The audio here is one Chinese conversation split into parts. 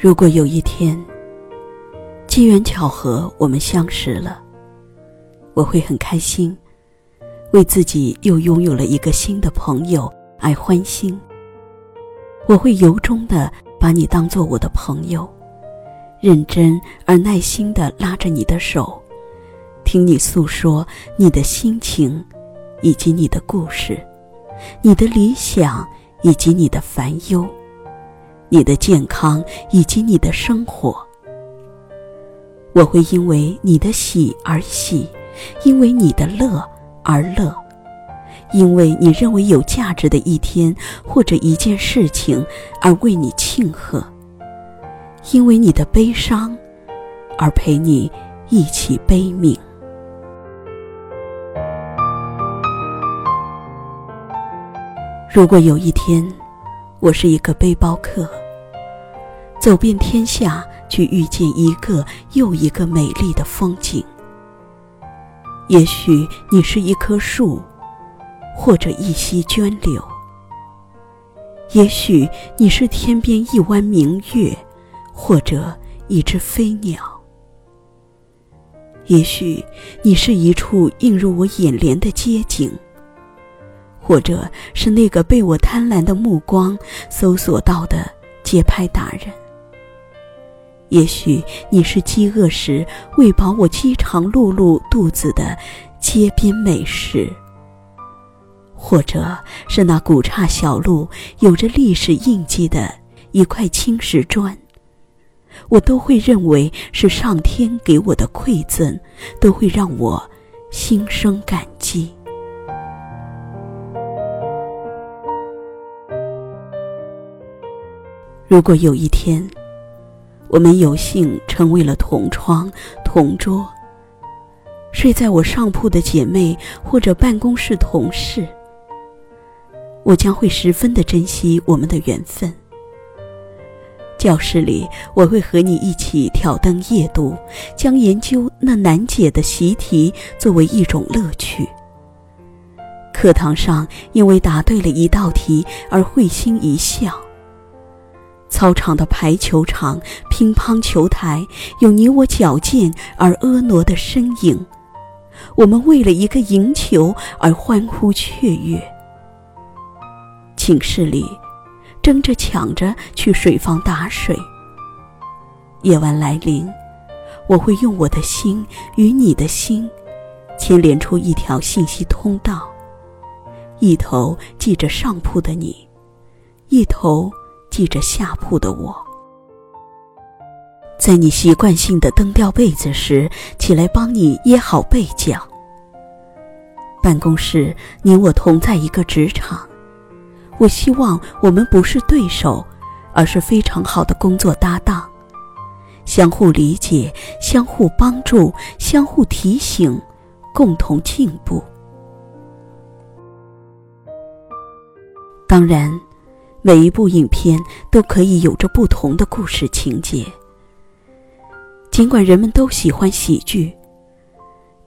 如果有一天，机缘巧合我们相识了，我会很开心，为自己又拥有了一个新的朋友而欢心。我会由衷的把你当做我的朋友，认真而耐心的拉着你的手，听你诉说你的心情，以及你的故事，你的理想以及你的烦忧。你的健康以及你的生活，我会因为你的喜而喜，因为你的乐而乐，因为你认为有价值的一天或者一件事情而为你庆贺，因为你的悲伤而陪你一起悲悯。如果有一天，我是一个背包客，走遍天下去遇见一个又一个美丽的风景。也许你是一棵树，或者一溪涓流；也许你是天边一弯明月，或者一只飞鸟；也许你是一处映入我眼帘的街景。或者是那个被我贪婪的目光搜索到的街拍达人。也许你是饥饿时喂饱我饥肠辘辘肚子的街边美食，或者是那古刹小路有着历史印记的一块青石砖，我都会认为是上天给我的馈赠，都会让我心生感激。如果有一天，我们有幸成为了同窗、同桌，睡在我上铺的姐妹或者办公室同事，我将会十分的珍惜我们的缘分。教室里，我会和你一起挑灯夜读，将研究那难解的习题作为一种乐趣。课堂上，因为答对了一道题而会心一笑。操场的排球场、乒乓球台，有你我矫健而婀娜的身影。我们为了一个赢球而欢呼雀跃。寝室里，争着抢着去水房打水。夜晚来临，我会用我的心与你的心，牵连出一条信息通道，一头系着上铺的你，一头。记着下铺的我，在你习惯性的蹬掉被子时，起来帮你掖好被角。办公室，你我同在一个职场，我希望我们不是对手，而是非常好的工作搭档，相互理解，相互帮助，相互提醒，共同进步。当然。每一部影片都可以有着不同的故事情节。尽管人们都喜欢喜剧，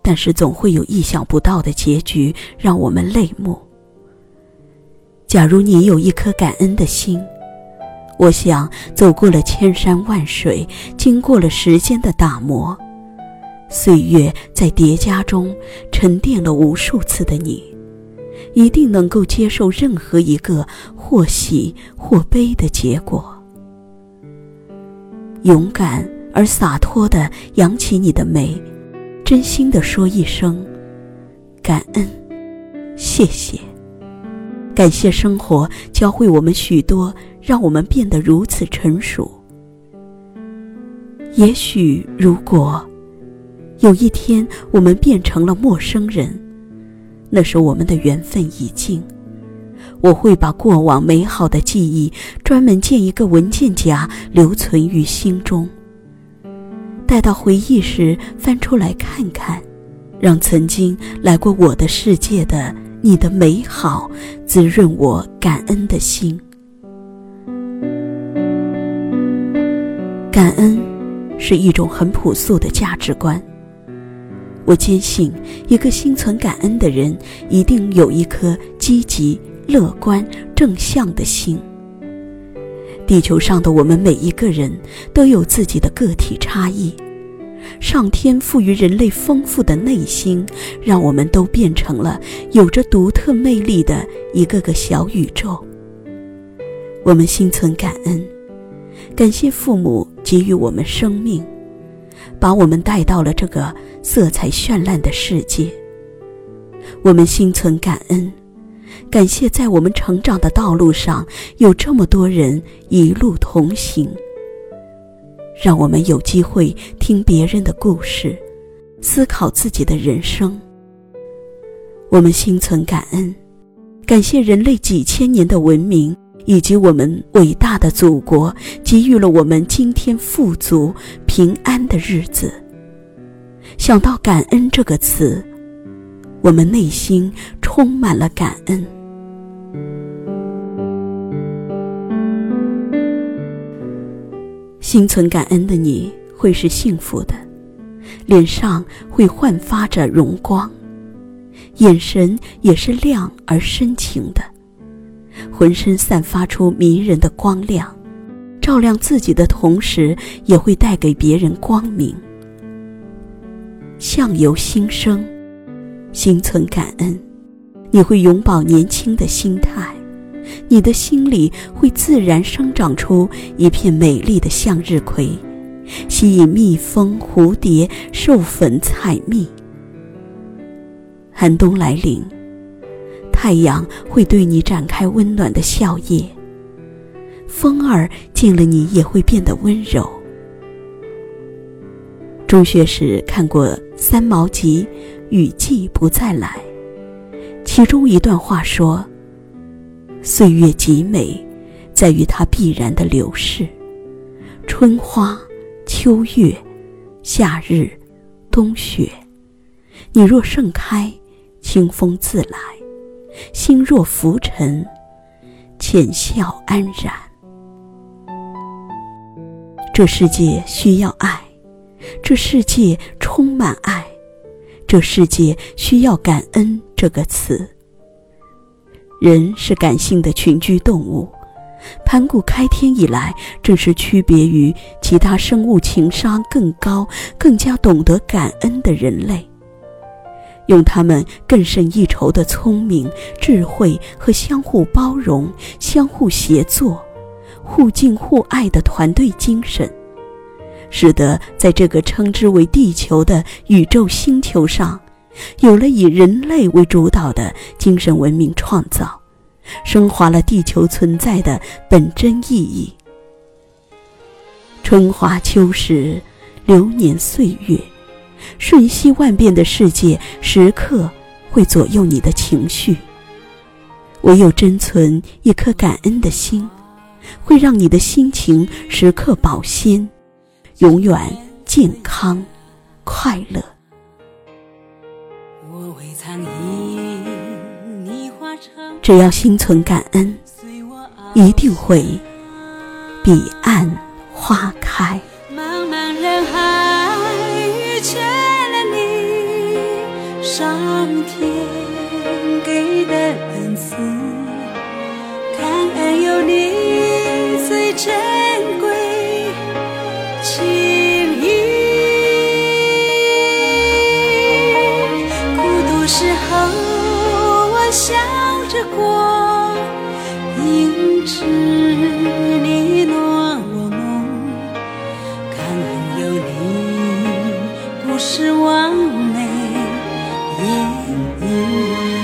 但是总会有意想不到的结局让我们泪目。假如你有一颗感恩的心，我想走过了千山万水，经过了时间的打磨，岁月在叠加中沉淀了无数次的你。一定能够接受任何一个或喜或悲的结果。勇敢而洒脱的扬起你的眉，真心的说一声感恩，谢谢。感谢生活教会我们许多，让我们变得如此成熟。也许，如果有一天我们变成了陌生人。那是我们的缘分已尽，我会把过往美好的记忆专门建一个文件夹留存于心中。待到回忆时翻出来看看，让曾经来过我的世界的你的美好滋润我感恩的心。感恩是一种很朴素的价值观。我坚信，一个心存感恩的人，一定有一颗积极、乐观、正向的心。地球上的我们每一个人都有自己的个体差异，上天赋予人类丰富的内心，让我们都变成了有着独特魅力的一个个小宇宙。我们心存感恩，感谢父母给予我们生命，把我们带到了这个色彩绚烂的世界。我们心存感恩。感谢在我们成长的道路上有这么多人一路同行，让我们有机会听别人的故事，思考自己的人生。我们心存感恩，感谢人类几千年的文明以及我们伟大的祖国给予了我们今天富足平安的日子。想到“感恩”这个词，我们内心充满了感恩。心存感恩的你会是幸福的，脸上会焕发着荣光，眼神也是亮而深情的，浑身散发出迷人的光亮，照亮自己的同时，也会带给别人光明。相由心生，心存感恩，你会永葆年轻的心态。你的心里会自然生长出一片美丽的向日葵，吸引蜜蜂、蝴蝶授粉采蜜。寒冬来临，太阳会对你展开温暖的笑靥，风儿见了你也会变得温柔。中学时看过三毛集《雨季不再来》，其中一段话说。岁月极美，在于它必然的流逝。春花、秋月、夏日、冬雪，你若盛开，清风自来；心若浮沉，浅笑安然。这世界需要爱，这世界充满爱，这世界需要感恩这个词。人是感性的群居动物，盘古开天以来，正是区别于其他生物情商更高、更加懂得感恩的人类，用他们更胜一筹的聪明、智慧和相互包容、相互协作、互敬互爱的团队精神，使得在这个称之为地球的宇宙星球上。有了以人类为主导的精神文明创造，升华了地球存在的本真意义。春华秋实，流年岁月，瞬息万变的世界时刻会左右你的情绪。唯有珍存一颗感恩的心，会让你的心情时刻保鲜，永远健康快乐。只要心存感恩，一定会彼岸花开。上天。演